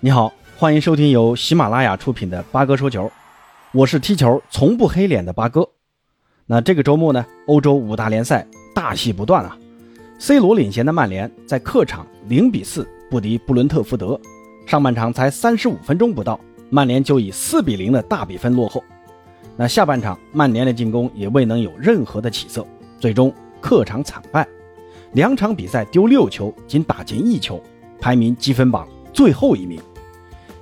你好，欢迎收听由喜马拉雅出品的八哥说球，我是踢球从不黑脸的八哥。那这个周末呢，欧洲五大联赛大戏不断啊。C 罗领衔的曼联在客场零比四不敌布伦特福德，上半场才三十五分钟不到，曼联就以四比零的大比分落后。那下半场曼联的进攻也未能有任何的起色，最终客场惨败，两场比赛丢六球，仅打进一球，排名积分榜。最后一名，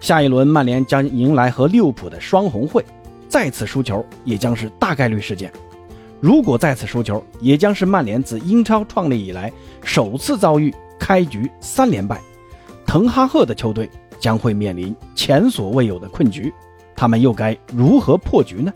下一轮曼联将迎来和利物浦的双红会，再次输球也将是大概率事件。如果再次输球，也将是曼联自英超创立以来首次遭遇开局三连败。滕哈赫的球队将会面临前所未有的困局，他们又该如何破局呢？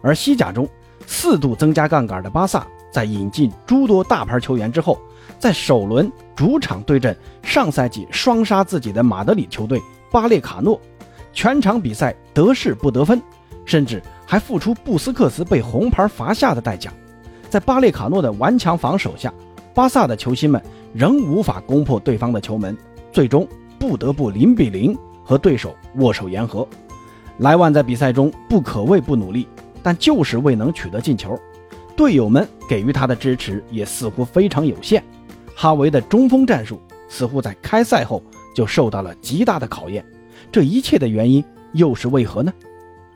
而西甲中四度增加杠杆的巴萨，在引进诸多大牌球员之后。在首轮主场对阵上赛季双杀自己的马德里球队巴列卡诺，全场比赛得势不得分，甚至还付出布斯克茨被红牌罚下的代价。在巴列卡诺的顽强防守下，巴萨的球星们仍无法攻破对方的球门，最终不得不零比零和对手握手言和。莱万在比赛中不可谓不努力，但就是未能取得进球，队友们给予他的支持也似乎非常有限。哈维的中锋战术似乎在开赛后就受到了极大的考验，这一切的原因又是为何呢？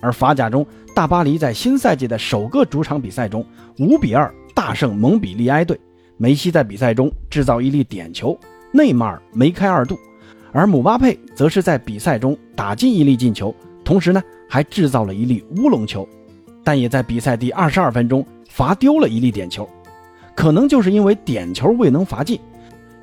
而法甲中，大巴黎在新赛季的首个主场比赛中五比二大胜蒙彼利埃队，梅西在比赛中制造一粒点球，内马尔梅开二度，而姆巴佩则是在比赛中打进一粒进球，同时呢还制造了一粒乌龙球，但也在比赛第二十二分钟罚丢了一粒点球。可能就是因为点球未能罚进，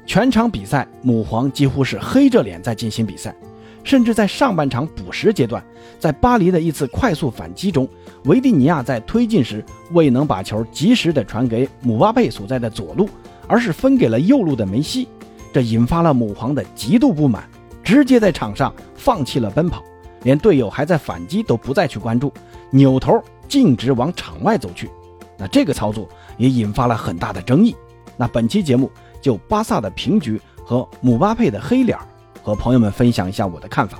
全场比赛母皇几乎是黑着脸在进行比赛，甚至在上半场补时阶段，在巴黎的一次快速反击中，维蒂尼亚在推进时未能把球及时的传给姆巴佩所在的左路，而是分给了右路的梅西，这引发了母皇的极度不满，直接在场上放弃了奔跑，连队友还在反击都不再去关注，扭头径直往场外走去。那这个操作也引发了很大的争议。那本期节目就巴萨的平局和姆巴佩的黑脸，和朋友们分享一下我的看法。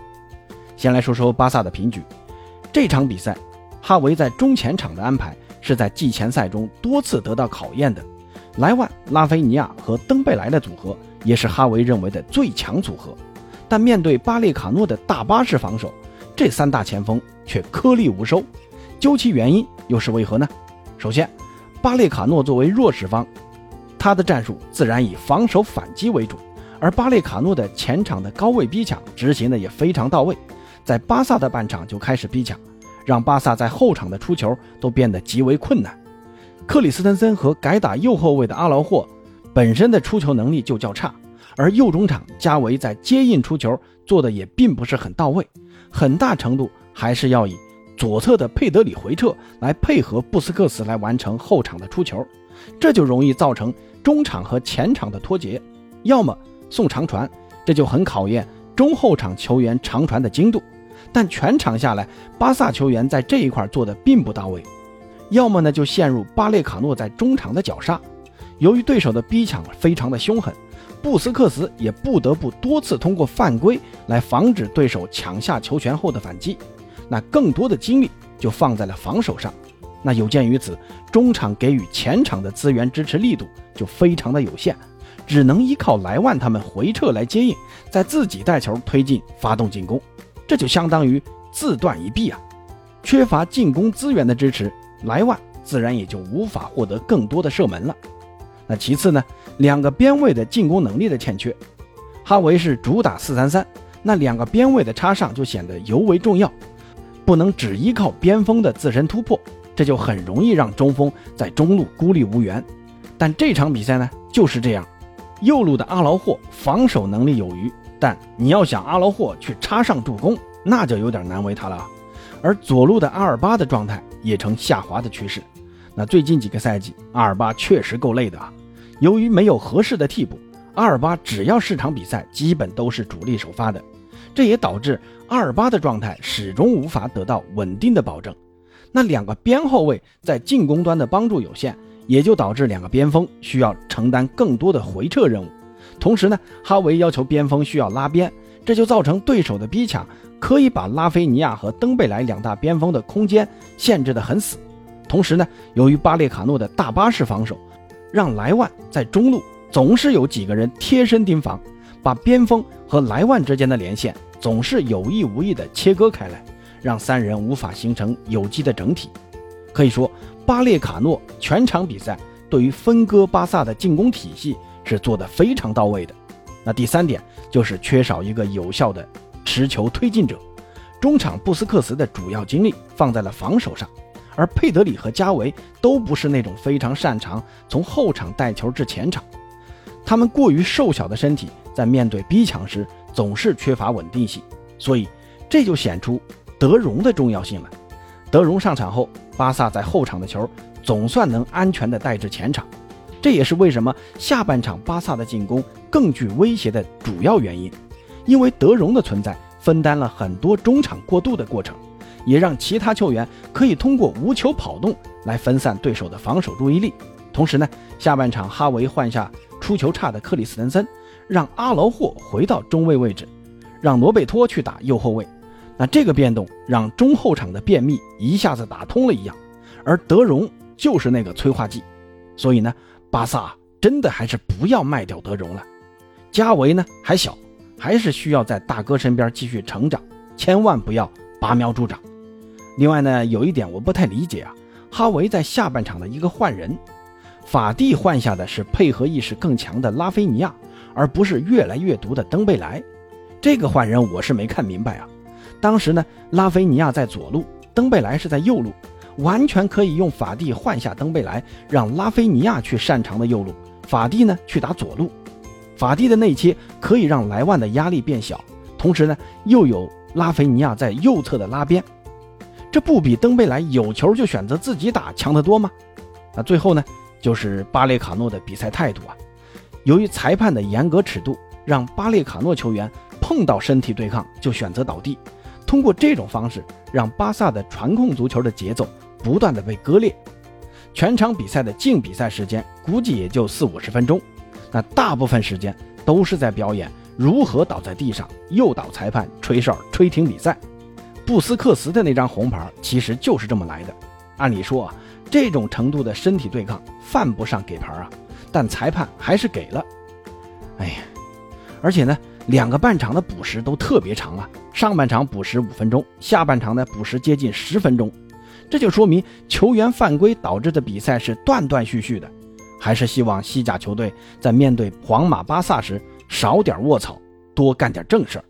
先来说说巴萨的平局。这场比赛，哈维在中前场的安排是在季前赛中多次得到考验的。莱万、拉菲尼亚和登贝莱的组合也是哈维认为的最强组合。但面对巴列卡诺的大巴式防守，这三大前锋却颗粒无收。究其原因，又是为何呢？首先，巴列卡诺作为弱势方，他的战术自然以防守反击为主，而巴列卡诺的前场的高位逼抢执行的也非常到位，在巴萨的半场就开始逼抢，让巴萨在后场的出球都变得极为困难。克里斯滕森和改打右后卫的阿劳霍本身的出球能力就较差，而右中场加维在接应出球做的也并不是很到位，很大程度还是要以。左侧的佩德里回撤来配合布斯克茨来完成后场的出球，这就容易造成中场和前场的脱节，要么送长传，这就很考验中后场球员长传的精度。但全场下来，巴萨球员在这一块做的并不到位，要么呢就陷入巴列卡诺在中场的绞杀。由于对手的逼抢非常的凶狠，布斯克茨也不得不多次通过犯规来防止对手抢下球权后的反击。那更多的精力就放在了防守上，那有鉴于此，中场给予前场的资源支持力度就非常的有限，只能依靠莱万他们回撤来接应，在自己带球推进发动进攻，这就相当于自断一臂啊！缺乏进攻资源的支持，莱万自然也就无法获得更多的射门了。那其次呢，两个边位的进攻能力的欠缺，哈维是主打四三三，那两个边位的插上就显得尤为重要。不能只依靠边锋的自身突破，这就很容易让中锋在中路孤立无援。但这场比赛呢，就是这样，右路的阿劳霍防守能力有余，但你要想阿劳霍去插上助攻，那就有点难为他了。而左路的阿尔巴的状态也呈下滑的趋势。那最近几个赛季，阿尔巴确实够累的啊。由于没有合适的替补，阿尔巴只要是场比赛，基本都是主力首发的。这也导致阿尔巴的状态始终无法得到稳定的保证。那两个边后卫在进攻端的帮助有限，也就导致两个边锋需要承担更多的回撤任务。同时呢，哈维要求边锋需要拉边，这就造成对手的逼抢可以把拉菲尼亚和登贝莱两大边锋的空间限制得很死。同时呢，由于巴列卡诺的大巴式防守，让莱万在中路总是有几个人贴身盯防，把边锋和莱万之间的连线总是有意无意地切割开来，让三人无法形成有机的整体。可以说，巴列卡诺全场比赛对于分割巴萨的进攻体系是做得非常到位的。那第三点就是缺少一个有效的持球推进者，中场布斯克茨的主要精力放在了防守上。而佩德里和加维都不是那种非常擅长从后场带球至前场，他们过于瘦小的身体在面对逼抢时总是缺乏稳定性，所以这就显出德容的重要性了。德容上场后，巴萨在后场的球总算能安全地带至前场，这也是为什么下半场巴萨的进攻更具威胁的主要原因，因为德容的存在分担了很多中场过渡的过程。也让其他球员可以通过无球跑动来分散对手的防守注意力。同时呢，下半场哈维换下出球差的克里斯滕森，让阿劳霍回到中卫位置，让罗贝托去打右后卫。那这个变动让中后场的便秘一下子打通了一样，而德容就是那个催化剂。所以呢，巴萨真的还是不要卖掉德容了。加维呢还小，还是需要在大哥身边继续成长，千万不要拔苗助长。另外呢，有一点我不太理解啊，哈维在下半场的一个换人，法蒂换下的是配合意识更强的拉菲尼亚，而不是越来越毒的登贝莱。这个换人我是没看明白啊。当时呢，拉菲尼亚在左路，登贝莱是在右路，完全可以用法蒂换下登贝莱，让拉菲尼亚去擅长的右路，法蒂呢去打左路。法蒂的内切可以让莱万的压力变小，同时呢又有拉菲尼亚在右侧的拉边。这不比登贝莱有球就选择自己打强得多吗？那最后呢，就是巴列卡诺的比赛态度啊。由于裁判的严格尺度，让巴列卡诺球员碰到身体对抗就选择倒地。通过这种方式，让巴萨的传控足球的节奏不断的被割裂。全场比赛的净比赛时间估计也就四五十分钟，那大部分时间都是在表演如何倒在地上诱导裁判吹哨吹停比赛。布斯克茨的那张红牌其实就是这么来的。按理说啊，这种程度的身体对抗犯不上给牌啊，但裁判还是给了。哎呀，而且呢，两个半场的补时都特别长啊，上半场补时五分钟，下半场呢补时接近十分钟，这就说明球员犯规导致的比赛是断断续续的。还是希望西甲球队在面对皇马、巴萨时少点卧槽，多干点正事儿。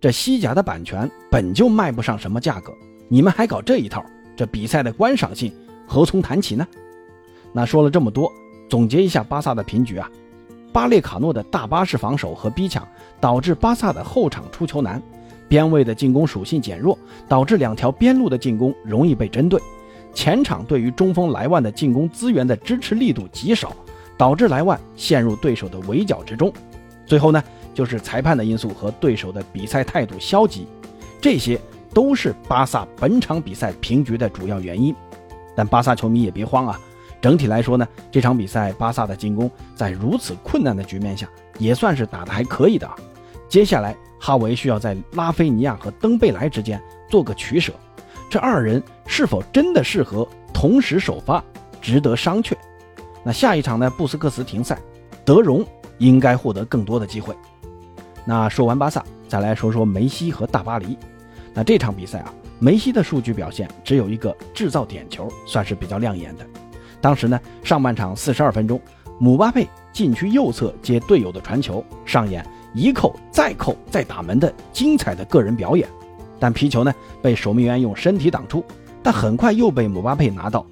这西甲的版权本就卖不上什么价格，你们还搞这一套，这比赛的观赏性何从谈起呢？那说了这么多，总结一下巴萨的平局啊，巴列卡诺的大巴式防守和逼抢导致巴萨的后场出球难，边卫的进攻属性减弱，导致两条边路的进攻容易被针对，前场对于中锋莱万的进攻资源的支持力度极少，导致莱万陷入对手的围剿之中，最后呢？就是裁判的因素和对手的比赛态度消极，这些都是巴萨本场比赛平局的主要原因。但巴萨球迷也别慌啊，整体来说呢，这场比赛巴萨的进攻在如此困难的局面下也算是打得还可以的啊。接下来哈维需要在拉菲尼亚和登贝莱之间做个取舍，这二人是否真的适合同时首发，值得商榷。那下一场呢，布斯克茨停赛，德容应该获得更多的机会。那说完巴萨，再来说说梅西和大巴黎。那这场比赛啊，梅西的数据表现只有一个制造点球，算是比较亮眼的。当时呢，上半场四十二分钟，姆巴佩禁区右侧接队友的传球，上演一扣再扣再打门的精彩的个人表演。但皮球呢被守门员用身体挡出，但很快又被姆巴佩拿到。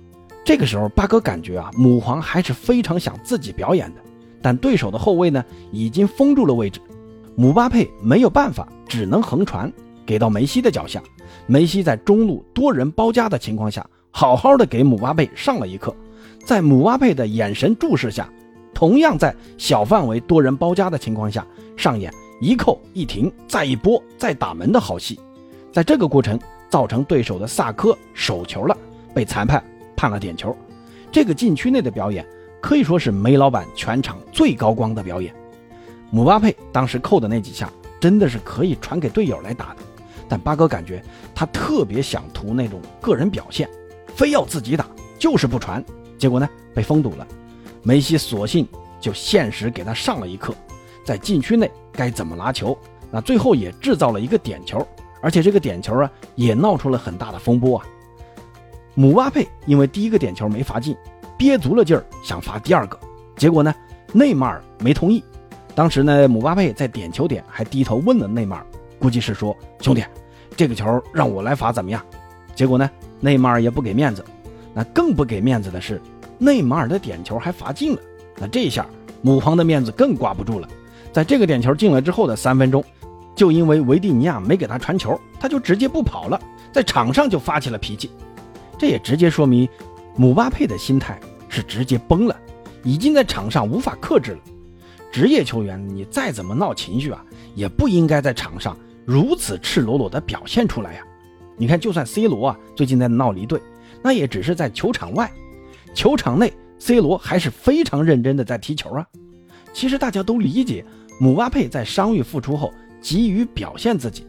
这个时候，八哥感觉啊，母皇还是非常想自己表演的，但对手的后卫呢已经封住了位置。姆巴佩没有办法，只能横传给到梅西的脚下。梅西在中路多人包夹的情况下，好好的给姆巴佩上了一课。在姆巴佩的眼神注视下，同样在小范围多人包夹的情况下，上演一扣一停再一波再打门的好戏。在这个过程造成对手的萨科手球了，被裁判判了点球。这个禁区内的表演可以说是梅老板全场最高光的表演。姆巴佩当时扣的那几下，真的是可以传给队友来打的。但八哥感觉他特别想图那种个人表现，非要自己打，就是不传。结果呢，被封堵了。梅西索性就现实给他上了一课，在禁区内该怎么拿球。那最后也制造了一个点球，而且这个点球啊，也闹出了很大的风波啊。姆巴佩因为第一个点球没罚进，憋足了劲儿想罚第二个，结果呢，内马尔没同意。当时呢，姆巴佩在点球点还低头问了内马尔，估计是说：“兄弟，这个球让我来罚怎么样？”结果呢，内马尔也不给面子。那更不给面子的是，内马尔的点球还罚进了。那这下母皇的面子更挂不住了。在这个点球进了之后的三分钟，就因为维蒂尼亚没给他传球，他就直接不跑了，在场上就发起了脾气。这也直接说明，姆巴佩的心态是直接崩了，已经在场上无法克制了。职业球员，你再怎么闹情绪啊，也不应该在场上如此赤裸裸的表现出来呀。你看，就算 C 罗啊，最近在闹离队，那也只是在球场外，球场内，C 罗还是非常认真的在踢球啊。其实大家都理解，姆巴佩在伤愈复出后急于表现自己，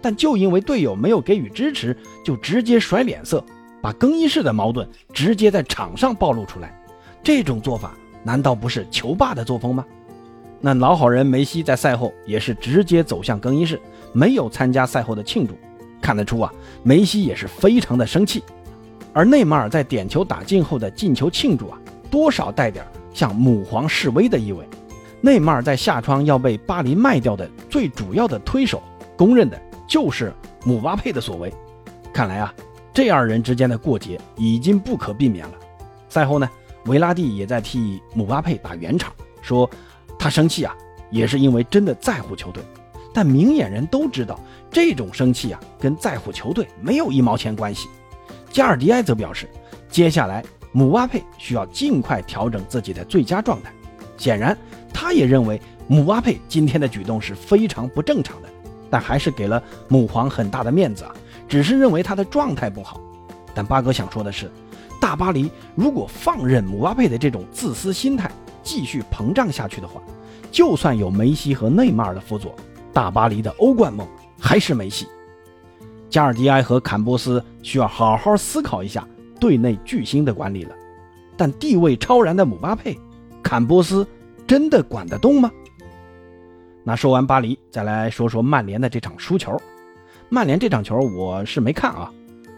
但就因为队友没有给予支持，就直接甩脸色。把更衣室的矛盾直接在场上暴露出来，这种做法难道不是球霸的作风吗？那老好人梅西在赛后也是直接走向更衣室，没有参加赛后的庆祝。看得出啊，梅西也是非常的生气。而内马尔在点球打进后的进球庆祝啊，多少带点向母皇示威的意味。内马尔在下窗要被巴黎卖掉的最主要的推手，公认的就是姆巴佩的所为。看来啊。这二人之间的过节已经不可避免了。赛后呢，维拉蒂也在替姆巴佩打圆场，说他生气啊，也是因为真的在乎球队。但明眼人都知道，这种生气啊，跟在乎球队没有一毛钱关系。加尔迪埃则表示，接下来姆巴佩需要尽快调整自己的最佳状态。显然，他也认为姆巴佩今天的举动是非常不正常的，但还是给了母皇很大的面子啊。只是认为他的状态不好，但八哥想说的是，大巴黎如果放任姆巴佩的这种自私心态继续膨胀下去的话，就算有梅西和内马尔的辅佐，大巴黎的欧冠梦还是没戏。加尔迪埃和坎波斯需要好好思考一下队内巨星的管理了。但地位超然的姆巴佩，坎波斯真的管得动吗？那说完巴黎，再来说说曼联的这场输球。曼联这场球我是没看啊，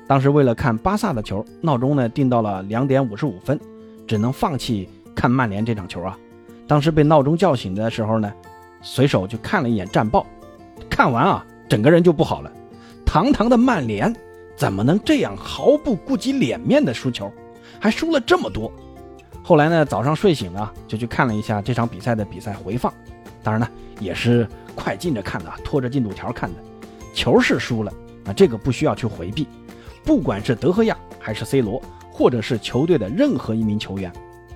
当时为了看巴萨的球，闹钟呢定到了两点五十五分，只能放弃看曼联这场球啊。当时被闹钟叫醒的时候呢，随手就看了一眼战报，看完啊，整个人就不好了。堂堂的曼联怎么能这样毫不顾及脸面的输球，还输了这么多？后来呢，早上睡醒啊就去看了一下这场比赛的比赛回放，当然呢也是快进着看的，拖着进度条看的。球是输了，啊这个不需要去回避。不管是德赫亚还是 C 罗，或者是球队的任何一名球员，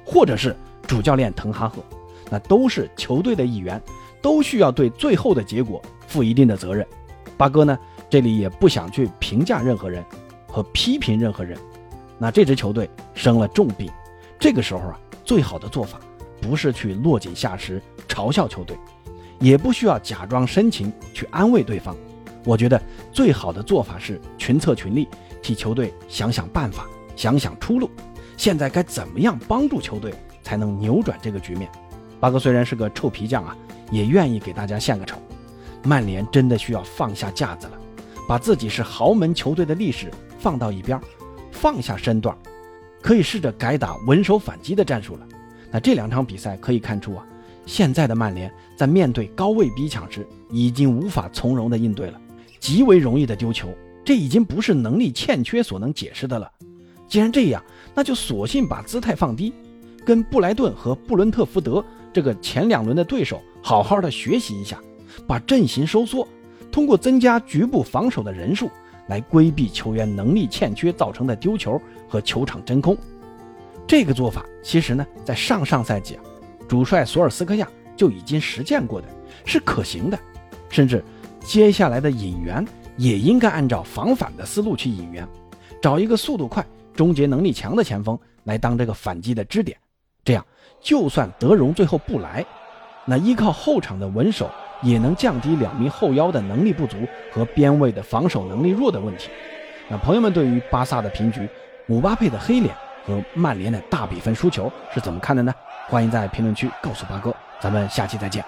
或者是主教练滕哈赫，那都是球队的一员，都需要对最后的结果负一定的责任。八哥呢，这里也不想去评价任何人和批评任何人。那这支球队生了重病，这个时候啊，最好的做法不是去落井下石嘲笑球队，也不需要假装深情去安慰对方。我觉得最好的做法是群策群力，替球队想想办法，想想出路。现在该怎么样帮助球队才能扭转这个局面？八哥虽然是个臭皮匠啊，也愿意给大家献个丑。曼联真的需要放下架子了，把自己是豪门球队的历史放到一边，放下身段，可以试着改打稳守反击的战术了。那这两场比赛可以看出啊，现在的曼联在面对高位逼抢时，已经无法从容的应对了。极为容易的丢球，这已经不是能力欠缺所能解释的了。既然这样，那就索性把姿态放低，跟布莱顿和布伦特福德这个前两轮的对手好好的学习一下，把阵型收缩，通过增加局部防守的人数来规避球员能力欠缺造成的丢球和球场真空。这个做法其实呢，在上上赛季啊，主帅索尔斯克亚就已经实践过的，是可行的，甚至。接下来的引援也应该按照防反的思路去引援，找一个速度快、终结能力强的前锋来当这个反击的支点。这样，就算德容最后不来，那依靠后场的稳守也能降低两名后腰的能力不足和边位的防守能力弱的问题。那朋友们对于巴萨的平局、姆巴佩的黑脸和曼联的大比分输球是怎么看的呢？欢迎在评论区告诉八哥，咱们下期再见。